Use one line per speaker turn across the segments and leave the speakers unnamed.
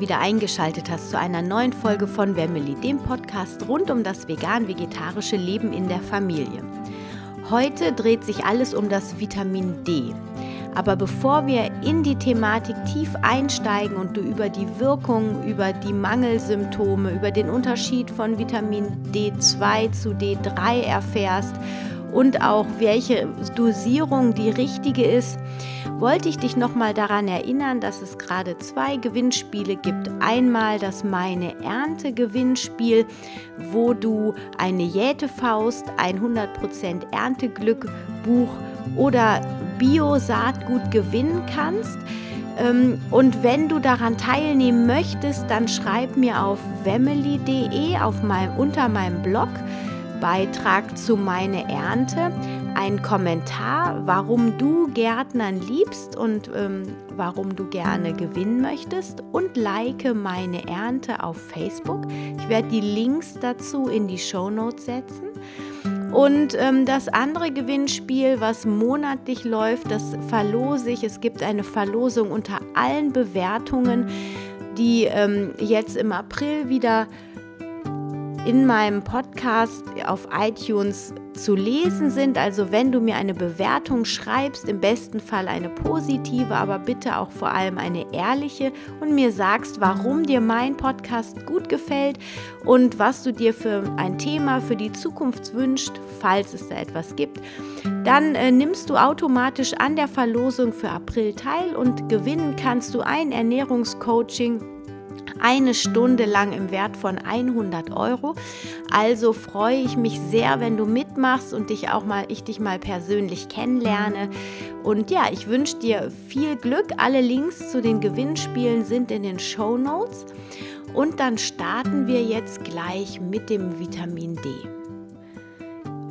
Wieder eingeschaltet hast zu einer neuen Folge von Wemmeli, dem Podcast rund um das vegan-vegetarische Leben in der Familie. Heute dreht sich alles um das Vitamin D. Aber bevor wir in die Thematik tief einsteigen und du über die Wirkung, über die Mangelsymptome, über den Unterschied von Vitamin D2 zu D3 erfährst und auch welche Dosierung die richtige ist, wollte ich dich nochmal daran erinnern, dass es gerade zwei Gewinnspiele gibt. Einmal das Meine Ernte Gewinnspiel, wo du eine Jätefaust, ein 100% Ernteglück Buch oder Bio-Saatgut gewinnen kannst. Ähm, und wenn du daran teilnehmen möchtest, dann schreib mir auf wemmeli.de auf unter meinem Blog Beitrag zu Meine Ernte einen Kommentar, warum du Gärtnern liebst und ähm, warum du gerne gewinnen möchtest und like meine Ernte auf Facebook. Ich werde die Links dazu in die Show Notes setzen. Und ähm, das andere Gewinnspiel, was monatlich läuft, das verlose ich. Es gibt eine Verlosung unter allen Bewertungen, die ähm, jetzt im April wieder in meinem Podcast auf iTunes zu lesen sind. Also wenn du mir eine Bewertung schreibst, im besten Fall eine positive, aber bitte auch vor allem eine ehrliche und mir sagst, warum dir mein Podcast gut gefällt und was du dir für ein Thema für die Zukunft wünschst, falls es da etwas gibt, dann äh, nimmst du automatisch an der Verlosung für April teil und gewinnen kannst du ein Ernährungscoaching eine Stunde lang im Wert von 100 Euro. Also freue ich mich sehr, wenn du mitmachst und dich auch mal, ich dich mal persönlich kennenlerne. Und ja, ich wünsche dir viel Glück. Alle Links zu den Gewinnspielen sind in den Show Notes. Und dann starten wir jetzt gleich mit dem Vitamin D.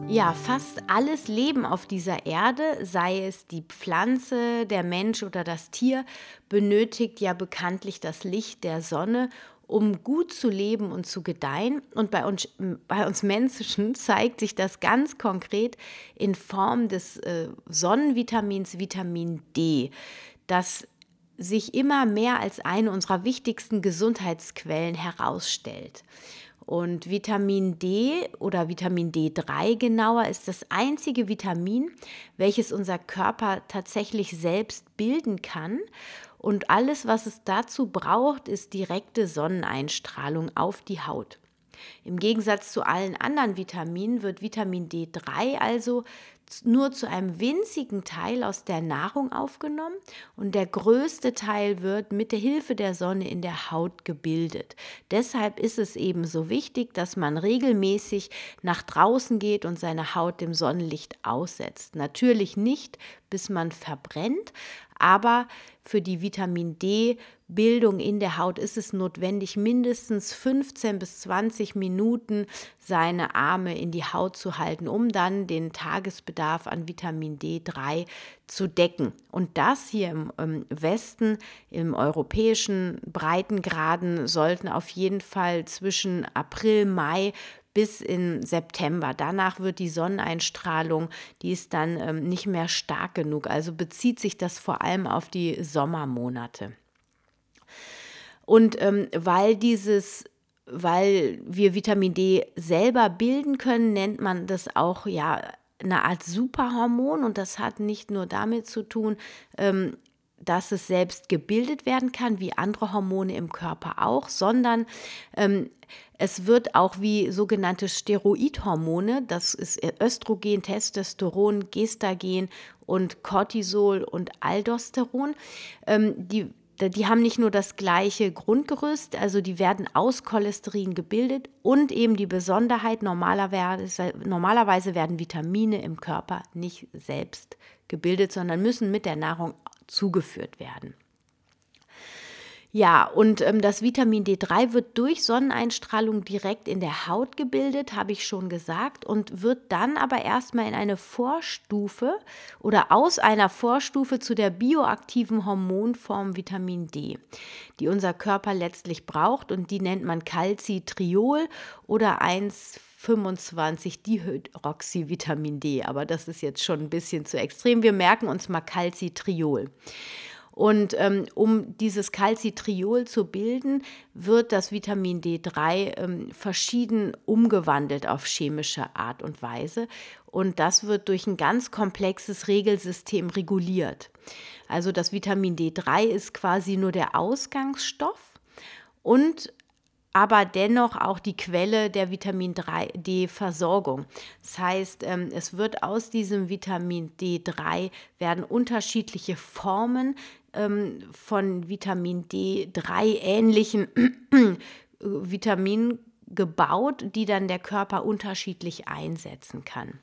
Ja, fast alles Leben auf dieser Erde, sei es die Pflanze, der Mensch oder das Tier, benötigt ja bekanntlich das Licht der Sonne, um gut zu leben und zu gedeihen. Und bei uns, bei uns Menschen zeigt sich das ganz konkret in Form des äh, Sonnenvitamins Vitamin D, das sich immer mehr als eine unserer wichtigsten Gesundheitsquellen herausstellt. Und Vitamin D oder Vitamin D3 genauer ist das einzige Vitamin, welches unser Körper tatsächlich selbst bilden kann. Und alles, was es dazu braucht, ist direkte Sonneneinstrahlung auf die Haut. Im Gegensatz zu allen anderen Vitaminen wird Vitamin D3 also nur zu einem winzigen Teil aus der Nahrung aufgenommen und der größte Teil wird mit der Hilfe der Sonne in der Haut gebildet. Deshalb ist es eben so wichtig, dass man regelmäßig nach draußen geht und seine Haut dem Sonnenlicht aussetzt. Natürlich nicht, bis man verbrennt, aber für die Vitamin D-Bildung in der Haut ist es notwendig, mindestens 15 bis 20 Minuten seine Arme in die Haut zu halten, um dann den Tagesbedarf an Vitamin D3 zu decken. Und das hier im, im Westen, im europäischen Breitengraden, sollten auf jeden Fall zwischen April, Mai bis in September. Danach wird die Sonneneinstrahlung, die ist dann ähm, nicht mehr stark genug. Also bezieht sich das vor allem auf die Sommermonate. Und ähm, weil dieses weil wir Vitamin D selber bilden können, nennt man das auch ja eine Art Superhormon und das hat nicht nur damit zu tun, ähm, dass es selbst gebildet werden kann, wie andere Hormone im Körper auch, sondern ähm, es wird auch wie sogenannte Steroidhormone, das ist Östrogen, Testosteron, Gestagen und Cortisol und Aldosteron, ähm, die die haben nicht nur das gleiche Grundgerüst, also die werden aus Cholesterin gebildet und eben die Besonderheit, normalerweise, normalerweise werden Vitamine im Körper nicht selbst gebildet, sondern müssen mit der Nahrung zugeführt werden. Ja, und ähm, das Vitamin D3 wird durch Sonneneinstrahlung direkt in der Haut gebildet, habe ich schon gesagt, und wird dann aber erstmal in eine Vorstufe oder aus einer Vorstufe zu der bioaktiven Hormonform Vitamin D, die unser Körper letztlich braucht und die nennt man Calcitriol oder 1 25 Dihydroxyvitamin D, aber das ist jetzt schon ein bisschen zu extrem. Wir merken uns mal Calcitriol. Und ähm, um dieses Calcitriol zu bilden, wird das Vitamin D3 ähm, verschieden umgewandelt auf chemische Art und Weise. Und das wird durch ein ganz komplexes Regelsystem reguliert. Also das Vitamin D3 ist quasi nur der Ausgangsstoff und aber dennoch auch die Quelle der Vitamin D-Versorgung. Das heißt, ähm, es wird aus diesem Vitamin D3 werden unterschiedliche Formen ähm, von Vitamin D3 ähnlichen Vitaminen gebaut, die dann der Körper unterschiedlich einsetzen kann.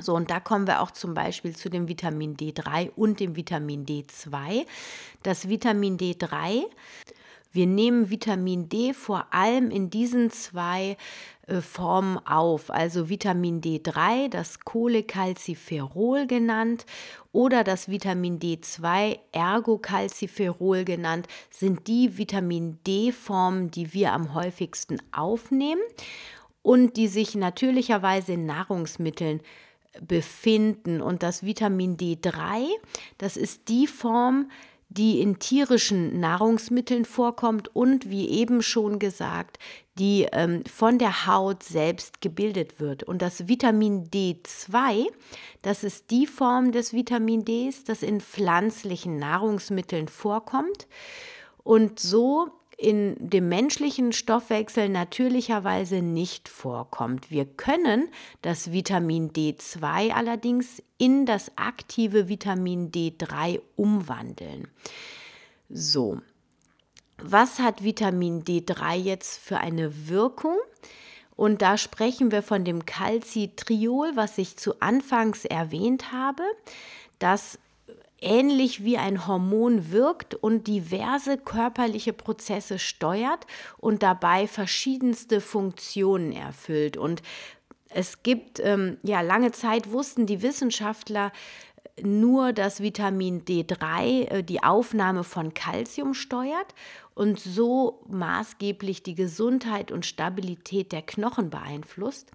So, und da kommen wir auch zum Beispiel zu dem Vitamin D3 und dem Vitamin D2. Das Vitamin D3 wir nehmen Vitamin D vor allem in diesen zwei äh, Formen auf, also Vitamin D3, das Cholecalciferol genannt, oder das Vitamin D2, Ergocalciferol genannt, sind die Vitamin D-Formen, die wir am häufigsten aufnehmen und die sich natürlicherweise in Nahrungsmitteln befinden. Und das Vitamin D3, das ist die Form, die in tierischen Nahrungsmitteln vorkommt und, wie eben schon gesagt, die ähm, von der Haut selbst gebildet wird. Und das Vitamin D2, das ist die Form des Vitamin Ds, das in pflanzlichen Nahrungsmitteln vorkommt. Und so in dem menschlichen Stoffwechsel natürlicherweise nicht vorkommt. Wir können das Vitamin D2 allerdings in das aktive Vitamin D3 umwandeln. So, was hat Vitamin D3 jetzt für eine Wirkung? Und da sprechen wir von dem Calcitriol, was ich zu Anfangs erwähnt habe. Das ähnlich wie ein Hormon wirkt und diverse körperliche Prozesse steuert und dabei verschiedenste Funktionen erfüllt. Und es gibt, ähm, ja, lange Zeit wussten die Wissenschaftler nur, dass Vitamin D3 äh, die Aufnahme von Kalzium steuert und so maßgeblich die Gesundheit und Stabilität der Knochen beeinflusst.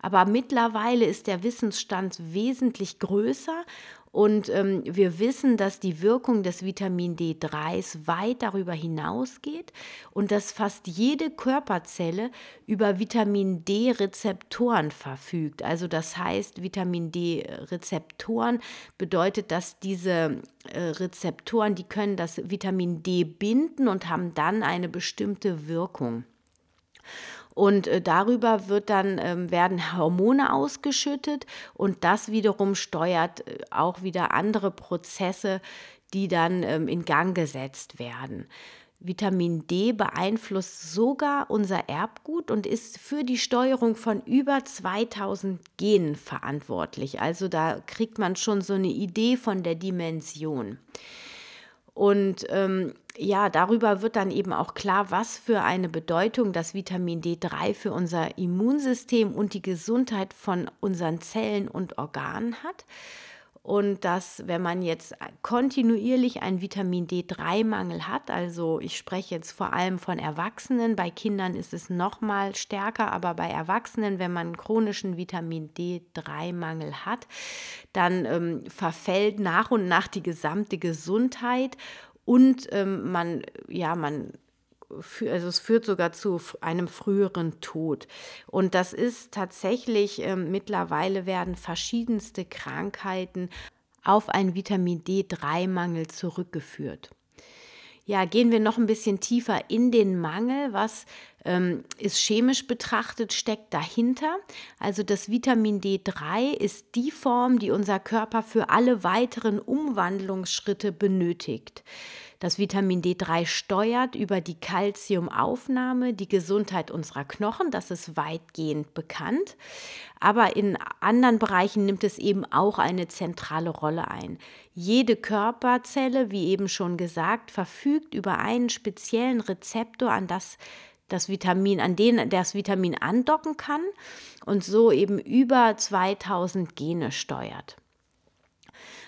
Aber mittlerweile ist der Wissensstand wesentlich größer und ähm, wir wissen, dass die Wirkung des Vitamin D3 weit darüber hinausgeht und dass fast jede Körperzelle über Vitamin D-Rezeptoren verfügt. Also das heißt, Vitamin D-Rezeptoren bedeutet, dass diese äh, Rezeptoren, die können das Vitamin D binden und haben dann eine bestimmte Wirkung. Und äh, darüber wird dann, ähm, werden Hormone ausgeschüttet und das wiederum steuert äh, auch wieder andere Prozesse, die dann ähm, in Gang gesetzt werden. Vitamin D beeinflusst sogar unser Erbgut und ist für die Steuerung von über 2000 Genen verantwortlich. Also da kriegt man schon so eine Idee von der Dimension. Und ähm, ja, darüber wird dann eben auch klar, was für eine Bedeutung das Vitamin D3 für unser Immunsystem und die Gesundheit von unseren Zellen und Organen hat und dass wenn man jetzt kontinuierlich einen Vitamin D3-Mangel hat, also ich spreche jetzt vor allem von Erwachsenen, bei Kindern ist es noch mal stärker, aber bei Erwachsenen, wenn man chronischen Vitamin D3-Mangel hat, dann ähm, verfällt nach und nach die gesamte Gesundheit und ähm, man ja man also es führt sogar zu einem früheren Tod. Und das ist tatsächlich, äh, mittlerweile werden verschiedenste Krankheiten auf einen Vitamin D3-Mangel zurückgeführt. Ja, gehen wir noch ein bisschen tiefer in den Mangel. Was ähm, ist chemisch betrachtet, steckt dahinter? Also das Vitamin D3 ist die Form, die unser Körper für alle weiteren Umwandlungsschritte benötigt. Das Vitamin D3 steuert über die Kalziumaufnahme die Gesundheit unserer Knochen, das ist weitgehend bekannt. Aber in anderen Bereichen nimmt es eben auch eine zentrale Rolle ein. Jede Körperzelle, wie eben schon gesagt, verfügt über einen speziellen Rezeptor, an das das Vitamin, an den das Vitamin andocken kann und so eben über 2000 Gene steuert.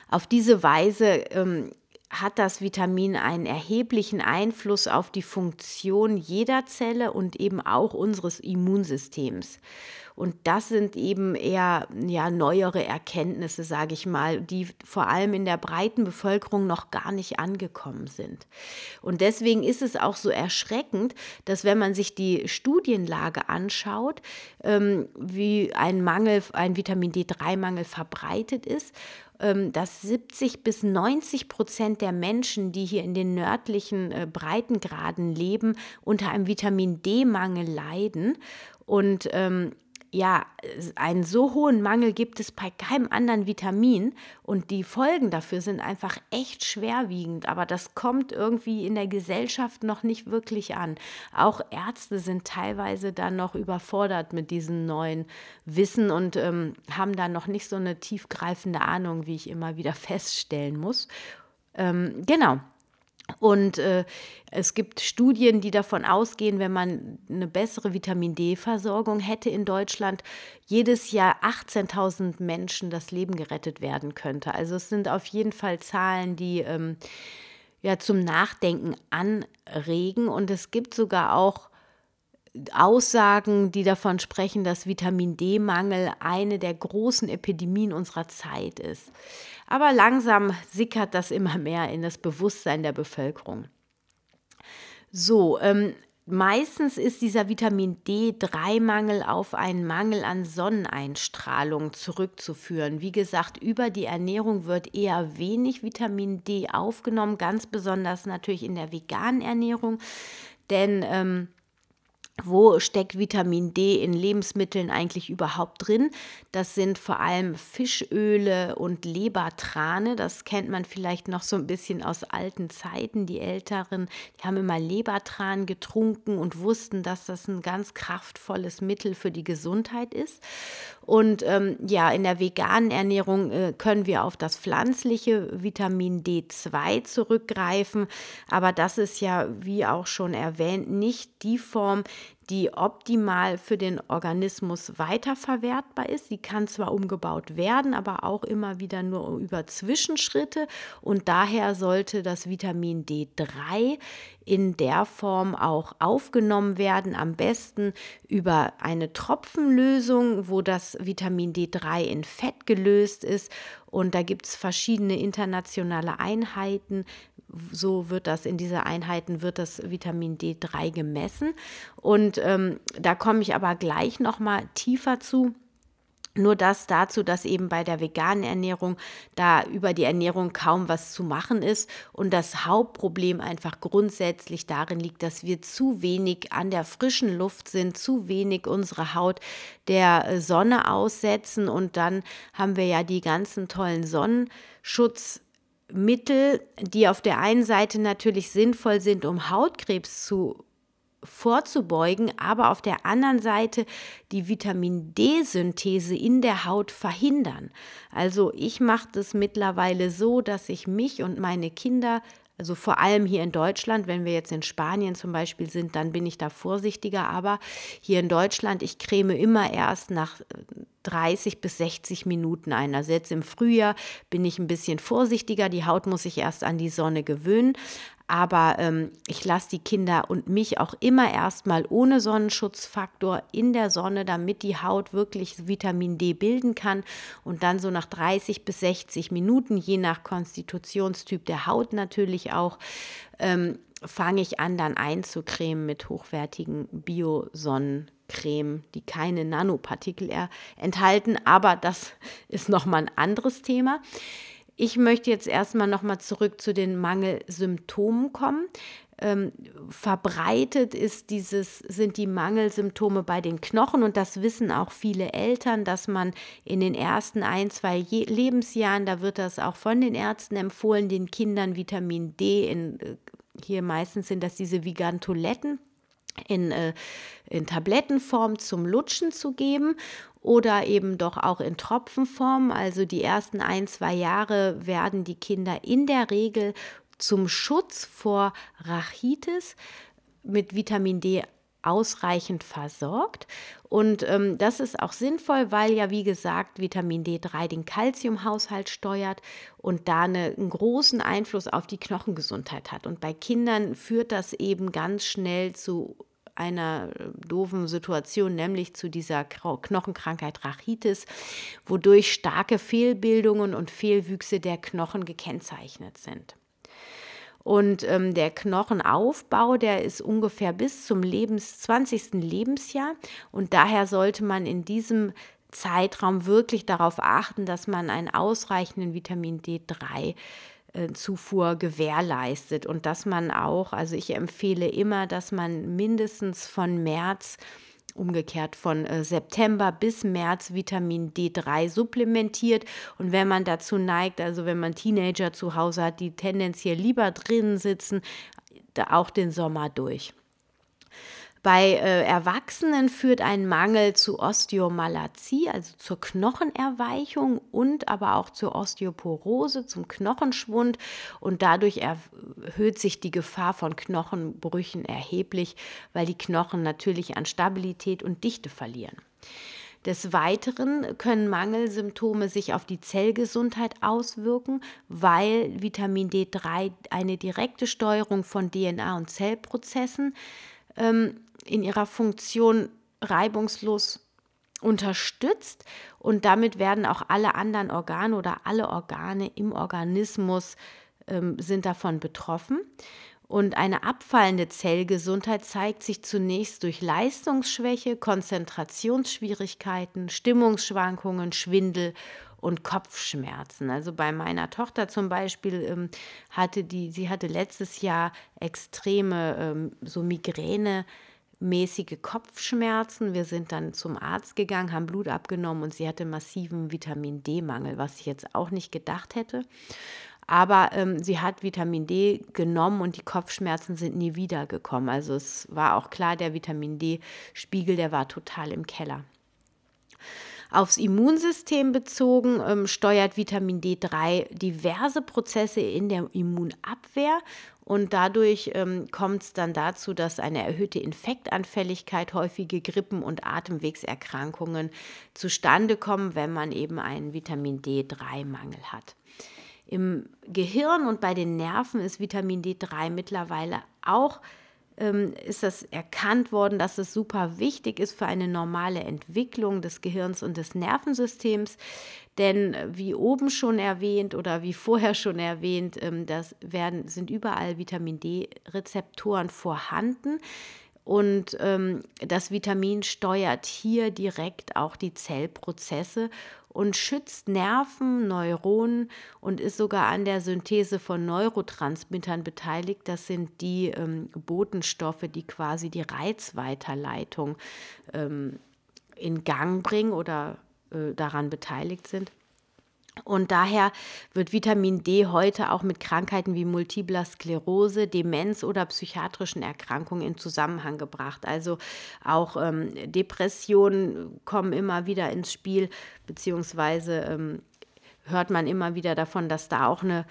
Auf diese Weise ähm, hat das Vitamin einen erheblichen Einfluss auf die Funktion jeder Zelle und eben auch unseres Immunsystems. Und das sind eben eher ja, neuere Erkenntnisse, sage ich mal, die vor allem in der breiten Bevölkerung noch gar nicht angekommen sind. Und deswegen ist es auch so erschreckend, dass wenn man sich die Studienlage anschaut, ähm, wie ein Mangel, ein Vitamin D3-Mangel verbreitet ist, dass 70 bis 90 Prozent der Menschen, die hier in den nördlichen äh, Breitengraden leben, unter einem Vitamin D-Mangel leiden. Und ähm, ja, einen so hohen Mangel gibt es bei keinem anderen Vitamin und die Folgen dafür sind einfach echt schwerwiegend, aber das kommt irgendwie in der Gesellschaft noch nicht wirklich an. Auch Ärzte sind teilweise dann noch überfordert mit diesem neuen Wissen und ähm, haben da noch nicht so eine tiefgreifende Ahnung, wie ich immer wieder feststellen muss. Ähm, genau. Und äh, es gibt Studien, die davon ausgehen, wenn man eine bessere Vitamin D-Versorgung hätte in Deutschland, jedes Jahr 18.000 Menschen das Leben gerettet werden könnte. Also es sind auf jeden Fall Zahlen, die ähm, ja zum Nachdenken anregen. Und es gibt sogar auch Aussagen, die davon sprechen, dass Vitamin D-Mangel eine der großen Epidemien unserer Zeit ist. Aber langsam sickert das immer mehr in das Bewusstsein der Bevölkerung. So, ähm, meistens ist dieser Vitamin D3-Mangel auf einen Mangel an Sonneneinstrahlung zurückzuführen. Wie gesagt, über die Ernährung wird eher wenig Vitamin D aufgenommen, ganz besonders natürlich in der veganen Ernährung, denn ähm, wo steckt Vitamin D in Lebensmitteln eigentlich überhaupt drin? Das sind vor allem Fischöle und Lebertrane. Das kennt man vielleicht noch so ein bisschen aus alten Zeiten. Die Älteren, die haben immer Lebertran getrunken und wussten, dass das ein ganz kraftvolles Mittel für die Gesundheit ist. Und ähm, ja, in der veganen Ernährung äh, können wir auf das pflanzliche Vitamin D2 zurückgreifen. Aber das ist ja, wie auch schon erwähnt, nicht die Form, die optimal für den Organismus weiterverwertbar ist. Sie kann zwar umgebaut werden, aber auch immer wieder nur über Zwischenschritte und daher sollte das Vitamin D3 in der Form auch aufgenommen werden, am besten über eine Tropfenlösung, wo das Vitamin D3 in Fett gelöst ist. Und da gibt es verschiedene internationale Einheiten, so wird das in dieser Einheiten wird das Vitamin D3 gemessen. Und ähm, da komme ich aber gleich noch mal tiefer zu. Nur das dazu, dass eben bei der veganen Ernährung da über die Ernährung kaum was zu machen ist. Und das Hauptproblem einfach grundsätzlich darin liegt, dass wir zu wenig an der frischen Luft sind, zu wenig unsere Haut der Sonne aussetzen. Und dann haben wir ja die ganzen tollen Sonnenschutz Mittel, die auf der einen Seite natürlich sinnvoll sind, um Hautkrebs zu vorzubeugen, aber auf der anderen Seite die Vitamin D-Synthese in der Haut verhindern. Also ich mache das mittlerweile so, dass ich mich und meine Kinder also vor allem hier in Deutschland, wenn wir jetzt in Spanien zum Beispiel sind, dann bin ich da vorsichtiger. Aber hier in Deutschland, ich creme immer erst nach 30 bis 60 Minuten ein. Also jetzt im Frühjahr bin ich ein bisschen vorsichtiger. Die Haut muss sich erst an die Sonne gewöhnen. Aber ähm, ich lasse die Kinder und mich auch immer erstmal ohne Sonnenschutzfaktor in der Sonne, damit die Haut wirklich Vitamin D bilden kann. Und dann so nach 30 bis 60 Minuten, je nach Konstitutionstyp der Haut natürlich auch, ähm, fange ich an, dann einzucremen mit hochwertigen Bio-Sonnencreme, die keine Nanopartikel enthalten. Aber das ist nochmal ein anderes Thema. Ich möchte jetzt erstmal nochmal zurück zu den Mangelsymptomen kommen. Ähm, verbreitet ist dieses, sind die Mangelsymptome bei den Knochen und das wissen auch viele Eltern, dass man in den ersten ein, zwei Je Lebensjahren, da wird das auch von den Ärzten empfohlen, den Kindern Vitamin D in, äh, hier meistens sind das diese Vigantoletten in, äh, in Tablettenform zum Lutschen zu geben oder eben doch auch in Tropfenform. Also die ersten ein, zwei Jahre werden die Kinder in der Regel zum Schutz vor Rachitis mit Vitamin D ausreichend versorgt. Und ähm, das ist auch sinnvoll, weil ja, wie gesagt, Vitamin D3 den Kalziumhaushalt steuert und da eine, einen großen Einfluss auf die Knochengesundheit hat. Und bei Kindern führt das eben ganz schnell zu einer äh, doofen Situation, nämlich zu dieser Knochenkrankheit Rachitis, wodurch starke Fehlbildungen und Fehlwüchse der Knochen gekennzeichnet sind. Und ähm, der Knochenaufbau, der ist ungefähr bis zum Lebens 20. Lebensjahr. Und daher sollte man in diesem Zeitraum wirklich darauf achten, dass man einen ausreichenden Vitamin D3 äh, Zufuhr gewährleistet und dass man auch, also ich empfehle immer, dass man mindestens von März umgekehrt von äh, September bis März Vitamin D3 supplementiert. Und wenn man dazu neigt, also wenn man Teenager zu Hause hat, die tendenziell lieber drinnen sitzen, auch den Sommer durch. Bei äh, Erwachsenen führt ein Mangel zu Osteomalazie, also zur Knochenerweichung und aber auch zur Osteoporose, zum Knochenschwund und dadurch erhöht sich die Gefahr von Knochenbrüchen erheblich, weil die Knochen natürlich an Stabilität und Dichte verlieren. Des Weiteren können Mangelsymptome sich auf die Zellgesundheit auswirken, weil Vitamin D3 eine direkte Steuerung von DNA und Zellprozessen ähm, in ihrer Funktion reibungslos unterstützt und damit werden auch alle anderen Organe oder alle Organe im Organismus ähm, sind davon betroffen. Und eine abfallende Zellgesundheit zeigt sich zunächst durch Leistungsschwäche, Konzentrationsschwierigkeiten, Stimmungsschwankungen, Schwindel und Kopfschmerzen. Also bei meiner Tochter zum Beispiel ähm, hatte die, sie hatte letztes Jahr extreme ähm, so Migräne mäßige Kopfschmerzen. Wir sind dann zum Arzt gegangen, haben Blut abgenommen und sie hatte massiven Vitamin D-Mangel, was ich jetzt auch nicht gedacht hätte. Aber ähm, sie hat Vitamin D genommen und die Kopfschmerzen sind nie wiedergekommen. Also es war auch klar, der Vitamin D-Spiegel, der war total im Keller. Aufs Immunsystem bezogen ähm, steuert Vitamin D3 diverse Prozesse in der Immunabwehr und dadurch ähm, kommt es dann dazu, dass eine erhöhte Infektanfälligkeit, häufige Grippen- und Atemwegserkrankungen zustande kommen, wenn man eben einen Vitamin D3-Mangel hat. Im Gehirn und bei den Nerven ist Vitamin D3 mittlerweile auch ist das erkannt worden, dass es super wichtig ist für eine normale Entwicklung des Gehirns und des Nervensystems. Denn wie oben schon erwähnt oder wie vorher schon erwähnt, ähm, das werden, sind überall Vitamin D-Rezeptoren vorhanden. Und ähm, das Vitamin steuert hier direkt auch die Zellprozesse und schützt Nerven, Neuronen und ist sogar an der Synthese von Neurotransmittern beteiligt. Das sind die ähm, Botenstoffe, die quasi die Reizweiterleitung ähm, in Gang bringen oder äh, daran beteiligt sind. Und daher wird Vitamin D heute auch mit Krankheiten wie Multipler Sklerose, Demenz oder psychiatrischen Erkrankungen in Zusammenhang gebracht. Also auch ähm, Depressionen kommen immer wieder ins Spiel, beziehungsweise ähm, hört man immer wieder davon, dass da auch eine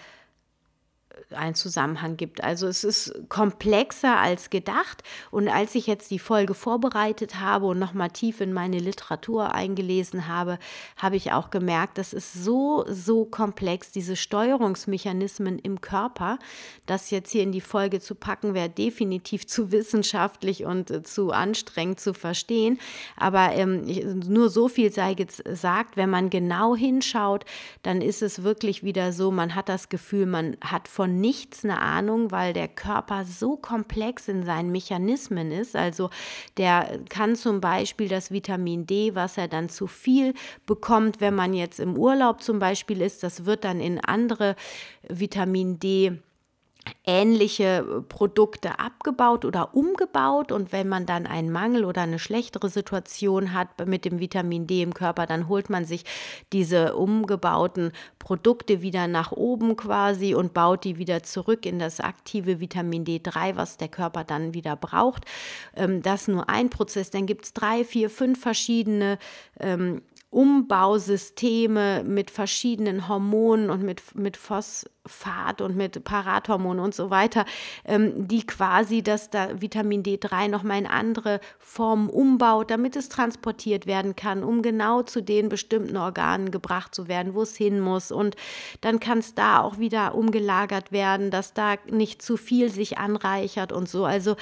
einen Zusammenhang gibt. Also es ist komplexer als gedacht. Und als ich jetzt die Folge vorbereitet habe und nochmal tief in meine Literatur eingelesen habe, habe ich auch gemerkt, das ist so, so komplex, diese Steuerungsmechanismen im Körper. Das jetzt hier in die Folge zu packen, wäre definitiv zu wissenschaftlich und äh, zu anstrengend zu verstehen. Aber ähm, nur so viel sei gesagt, wenn man genau hinschaut, dann ist es wirklich wieder so, man hat das Gefühl, man hat von nichts eine Ahnung, weil der Körper so komplex in seinen Mechanismen ist. Also der kann zum Beispiel das Vitamin D, was er dann zu viel bekommt, wenn man jetzt im Urlaub zum Beispiel ist, das wird dann in andere Vitamin D ähnliche Produkte abgebaut oder umgebaut und wenn man dann einen Mangel oder eine schlechtere Situation hat mit dem Vitamin D im Körper, dann holt man sich diese umgebauten Produkte wieder nach oben quasi und baut die wieder zurück in das aktive Vitamin D3, was der Körper dann wieder braucht. Ähm, das ist nur ein Prozess, dann gibt es drei, vier, fünf verschiedene ähm, Umbausysteme mit verschiedenen Hormonen und mit, mit Phos Phosphat und mit Parathormonen und so weiter, ähm, die quasi das da Vitamin D3 nochmal in andere Formen umbaut, damit es transportiert werden kann, um genau zu den bestimmten Organen gebracht zu werden, wo es hin muss. Und dann kann es da auch wieder umgelagert werden, dass da nicht zu viel sich anreichert und so. Also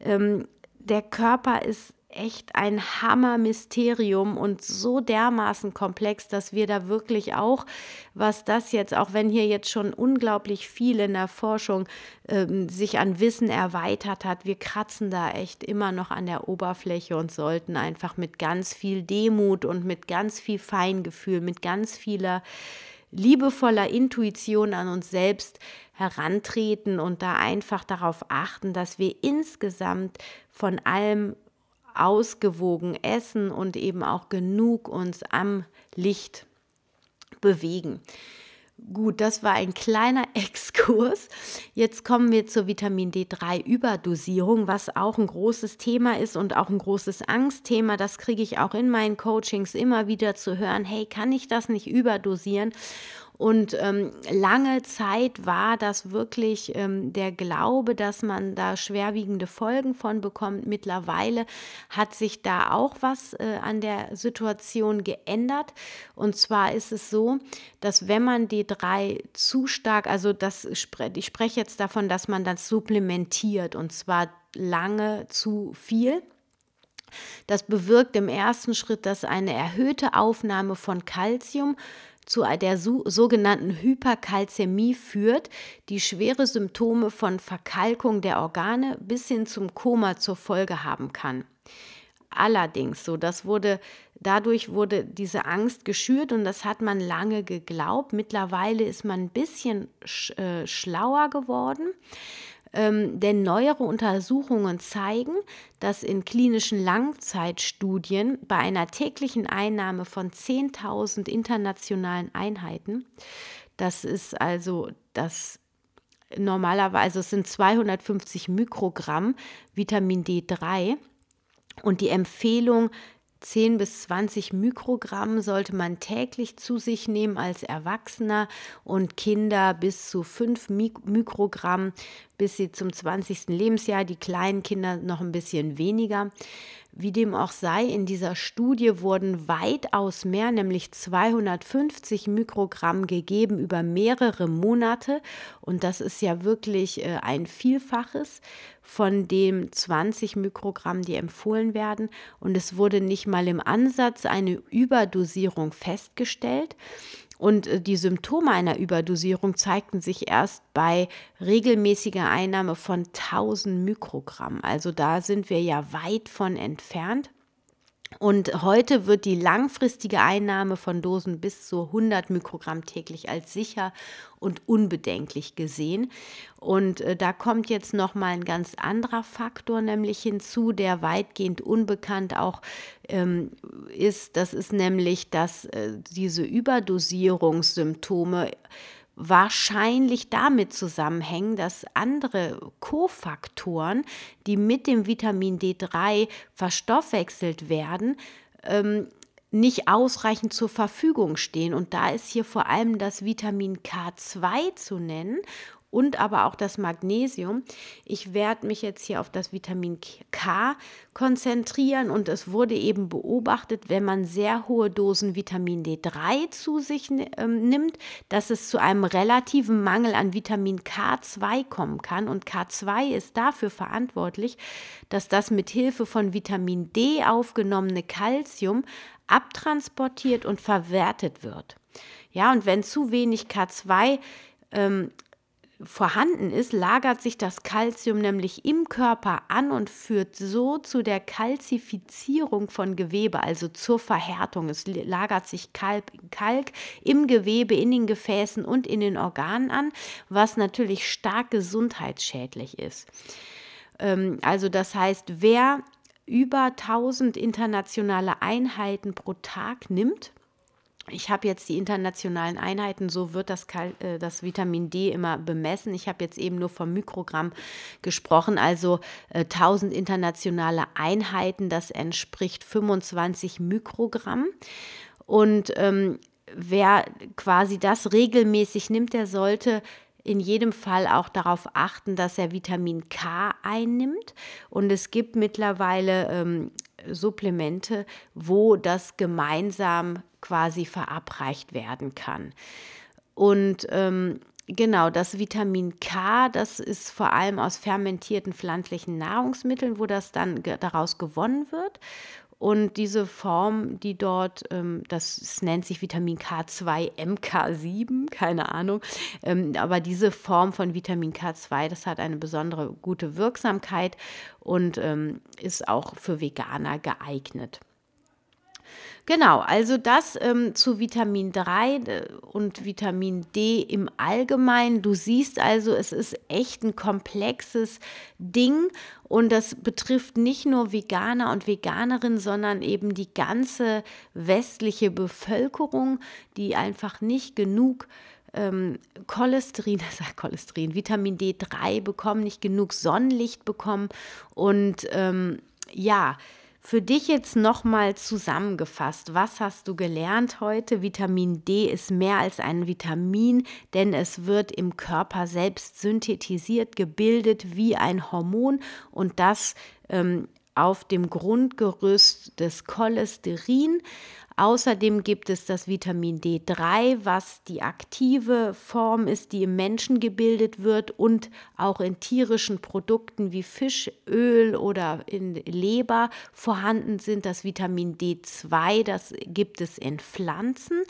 ähm, der Körper ist echt ein Hammer-Mysterium und so dermaßen komplex, dass wir da wirklich auch, was das jetzt, auch wenn hier jetzt schon unglaublich viel in der Forschung ähm, sich an Wissen erweitert hat, wir kratzen da echt immer noch an der Oberfläche und sollten einfach mit ganz viel Demut und mit ganz viel Feingefühl, mit ganz vieler liebevoller Intuition an uns selbst herantreten und da einfach darauf achten, dass wir insgesamt von allem ausgewogen essen und eben auch genug uns am Licht bewegen. Gut, das war ein kleiner Exkurs. Jetzt kommen wir zur Vitamin D3-Überdosierung, was auch ein großes Thema ist und auch ein großes Angstthema. Das kriege ich auch in meinen Coachings immer wieder zu hören. Hey, kann ich das nicht überdosieren? Und ähm, lange Zeit war das wirklich ähm, der Glaube, dass man da schwerwiegende Folgen von bekommt. Mittlerweile hat sich da auch was äh, an der Situation geändert. Und zwar ist es so, dass wenn man die drei zu stark, also das, ich spreche jetzt davon, dass man das supplementiert und zwar lange zu viel. Das bewirkt im ersten Schritt, dass eine erhöhte Aufnahme von Kalzium zu der sogenannten Hyperkalzämie führt, die schwere Symptome von Verkalkung der Organe bis hin zum Koma zur Folge haben kann. Allerdings, so das wurde dadurch wurde diese Angst geschürt und das hat man lange geglaubt. Mittlerweile ist man ein bisschen sch, äh, schlauer geworden. Ähm, denn neuere Untersuchungen zeigen, dass in klinischen Langzeitstudien bei einer täglichen Einnahme von 10.000 internationalen Einheiten, das ist also das normalerweise es sind 250 Mikrogramm Vitamin D3 und die Empfehlung 10 bis 20 Mikrogramm sollte man täglich zu sich nehmen als Erwachsener und Kinder bis zu 5 Mikrogramm bis sie zum 20. Lebensjahr, die kleinen Kinder noch ein bisschen weniger. Wie dem auch sei, in dieser Studie wurden weitaus mehr, nämlich 250 Mikrogramm gegeben über mehrere Monate. Und das ist ja wirklich äh, ein Vielfaches von dem 20 Mikrogramm, die empfohlen werden. Und es wurde nicht mal im Ansatz eine Überdosierung festgestellt. Und äh, die Symptome einer Überdosierung zeigten sich erst bei regelmäßiger Einnahme von 1000 Mikrogramm. Also da sind wir ja weit von entfernt. Und heute wird die langfristige Einnahme von Dosen bis zu 100 Mikrogramm täglich als sicher und unbedenklich gesehen. Und äh, da kommt jetzt noch mal ein ganz anderer Faktor nämlich hinzu, der weitgehend unbekannt auch ähm, ist. Das ist nämlich, dass äh, diese Überdosierungssymptome wahrscheinlich damit zusammenhängen, dass andere Kofaktoren, die mit dem Vitamin D3 verstoffwechselt werden, ähm, nicht ausreichend zur Verfügung stehen. Und da ist hier vor allem das Vitamin K2 zu nennen und aber auch das Magnesium. Ich werde mich jetzt hier auf das Vitamin K konzentrieren und es wurde eben beobachtet, wenn man sehr hohe Dosen Vitamin D3 zu sich ähm, nimmt, dass es zu einem relativen Mangel an Vitamin K2 kommen kann und K2 ist dafür verantwortlich, dass das mit Hilfe von Vitamin D aufgenommene Calcium abtransportiert und verwertet wird. Ja, und wenn zu wenig K2 ähm, vorhanden ist, lagert sich das Kalzium nämlich im Körper an und führt so zu der Kalzifizierung von Gewebe, also zur Verhärtung. Es lagert sich Kalk, Kalk im Gewebe, in den Gefäßen und in den Organen an, was natürlich stark gesundheitsschädlich ist. Ähm, also das heißt, wer über 1000 internationale Einheiten pro Tag nimmt, ich habe jetzt die internationalen Einheiten, so wird das, äh, das Vitamin D immer bemessen. Ich habe jetzt eben nur vom Mikrogramm gesprochen, also äh, 1000 internationale Einheiten, das entspricht 25 Mikrogramm. Und ähm, wer quasi das regelmäßig nimmt, der sollte in jedem Fall auch darauf achten, dass er Vitamin K einnimmt. Und es gibt mittlerweile ähm, Supplemente, wo das gemeinsam quasi verabreicht werden kann. Und ähm, Genau, das Vitamin K, das ist vor allem aus fermentierten pflanzlichen Nahrungsmitteln, wo das dann daraus gewonnen wird. Und diese Form, die dort, ähm, das, nennt sich Vitamin K2 MK7, keine Ahnung, ähm, aber diese Form von Vitamin K2, das hat eine besondere gute Wirksamkeit und ähm, ist auch für Veganer geeignet. Genau, also das ähm, zu Vitamin 3 äh, und Vitamin D im Allgemeinen. Du siehst also, es ist echt ein komplexes Ding und das betrifft nicht nur Veganer und Veganerinnen, sondern eben die ganze westliche Bevölkerung, die einfach nicht genug ähm, Cholesterin, das Cholesterin, Vitamin D3 bekommen, nicht genug Sonnenlicht bekommen und ähm, ja, für dich jetzt nochmal zusammengefasst, was hast du gelernt heute? Vitamin D ist mehr als ein Vitamin, denn es wird im Körper selbst synthetisiert, gebildet wie ein Hormon und das ähm, auf dem Grundgerüst des Cholesterin. Außerdem gibt es das Vitamin D3, was die aktive Form ist, die im Menschen gebildet wird und auch in tierischen Produkten wie Fischöl oder in Leber vorhanden sind. Das Vitamin D2, das gibt es in Pflanzen.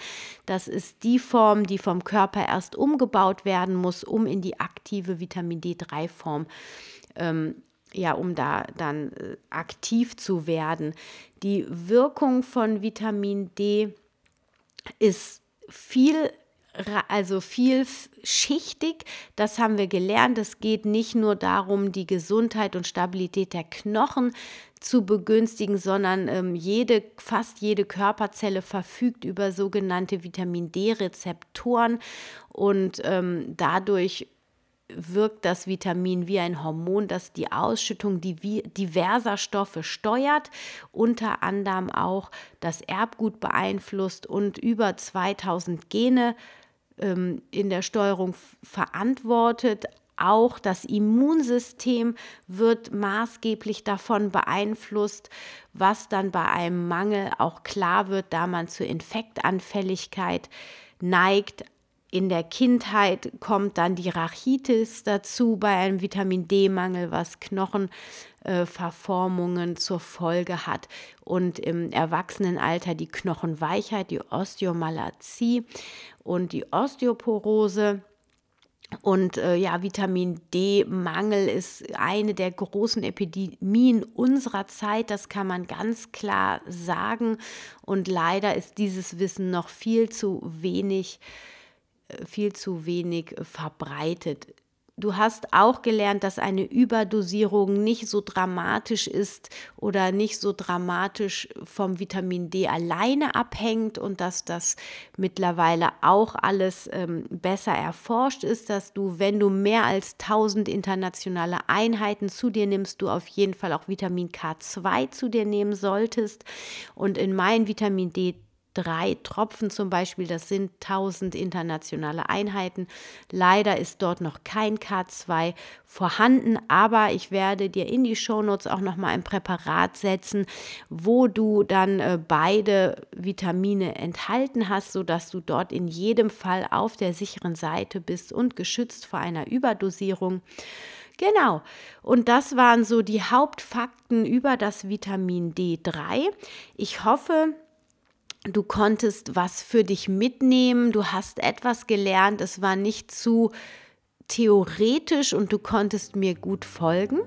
Das ist die Form, die vom Körper erst umgebaut werden muss, um in die aktive Vitamin D3-Form ähm, ja, um da dann äh, aktiv zu werden. Die Wirkung von Vitamin D ist viel also vielschichtig. Das haben wir gelernt. Es geht nicht nur darum, die Gesundheit und Stabilität der Knochen zu begünstigen, sondern ähm, jede, fast jede Körperzelle verfügt über sogenannte Vitamin D-Rezeptoren und ähm, dadurch wirkt das Vitamin wie ein Hormon, das die Ausschüttung diverser Stoffe steuert, unter anderem auch das Erbgut beeinflusst und über 2000 Gene ähm, in der Steuerung verantwortet. Auch das Immunsystem wird maßgeblich davon beeinflusst, was dann bei einem Mangel auch klar wird, da man zur Infektanfälligkeit neigt, in der Kindheit kommt dann die Rachitis dazu bei einem Vitamin D-Mangel, was Knochenverformungen äh, zur Folge hat. Und im Erwachsenenalter die Knochenweichheit, die Osteomalazie und die Osteoporose. Und äh, ja, Vitamin D-Mangel ist eine der großen Epidemien unserer Zeit, das kann man ganz klar sagen. Und leider ist dieses Wissen noch viel zu wenig viel zu wenig verbreitet. Du hast auch gelernt, dass eine Überdosierung nicht so dramatisch ist oder nicht so dramatisch vom Vitamin D alleine abhängt und dass das mittlerweile auch alles ähm, besser erforscht ist, dass du, wenn du mehr als 1000 internationale Einheiten zu dir nimmst, du auf jeden Fall auch Vitamin K2 zu dir nehmen solltest. Und in mein Vitamin D drei Tropfen zum Beispiel, das sind 1000 internationale Einheiten. Leider ist dort noch kein K2 vorhanden, aber ich werde dir in die Shownotes auch noch mal ein Präparat setzen, wo du dann äh, beide Vitamine enthalten hast, sodass du dort in jedem Fall auf der sicheren Seite bist und geschützt vor einer Überdosierung. Genau. Und das waren so die Hauptfakten über das Vitamin D3. Ich hoffe, du konntest was für dich mitnehmen, du hast etwas gelernt, es war nicht zu theoretisch und du konntest mir gut folgen.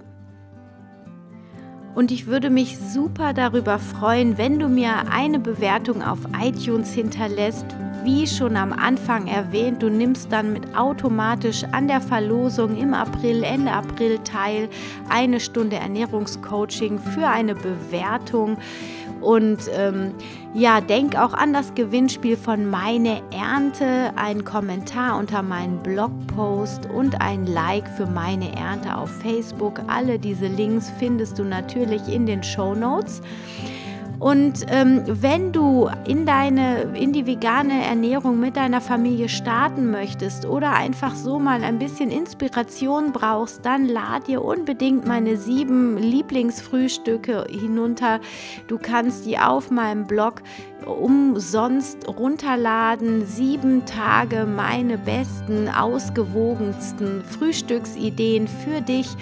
Und ich würde mich super darüber freuen, wenn du mir eine Bewertung auf iTunes hinterlässt. Wie schon am Anfang erwähnt, du nimmst dann mit automatisch an der Verlosung im April, Ende April teil. Eine Stunde Ernährungscoaching für eine Bewertung. Und ähm, ja, denk auch an das Gewinnspiel von Meine Ernte, ein Kommentar unter meinen Blogpost und ein Like für meine Ernte auf Facebook. Alle diese Links findest du natürlich in den Show Notes. Und ähm, wenn du in deine, in die vegane Ernährung mit deiner Familie starten möchtest oder einfach so mal ein bisschen Inspiration brauchst, dann lad dir unbedingt meine sieben Lieblingsfrühstücke hinunter. Du kannst die auf meinem Blog umsonst runterladen. Sieben Tage meine besten, ausgewogensten Frühstücksideen für dich.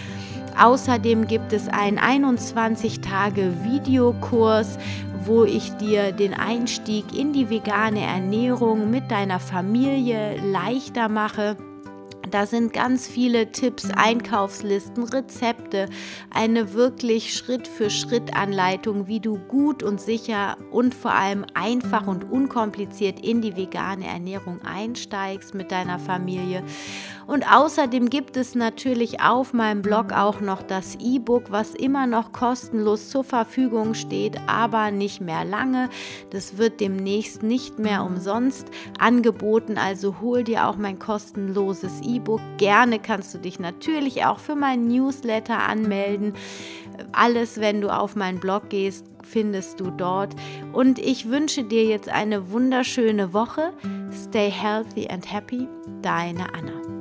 Außerdem gibt es einen 21-Tage-Videokurs, wo ich dir den Einstieg in die vegane Ernährung mit deiner Familie leichter mache. Da sind ganz viele Tipps, Einkaufslisten, Rezepte, eine wirklich Schritt-für-Schritt-Anleitung, wie du gut und sicher und vor allem einfach und unkompliziert in die vegane Ernährung einsteigst mit deiner Familie. Und außerdem gibt es natürlich auf meinem Blog auch noch das E-Book, was immer noch kostenlos zur Verfügung steht, aber nicht mehr lange. Das wird demnächst nicht mehr umsonst angeboten, also hol dir auch mein kostenloses E-Book. Gerne kannst du dich natürlich auch für meinen Newsletter anmelden. Alles, wenn du auf meinen Blog gehst, findest du dort. Und ich wünsche dir jetzt eine wunderschöne Woche. Stay healthy and happy. Deine Anna.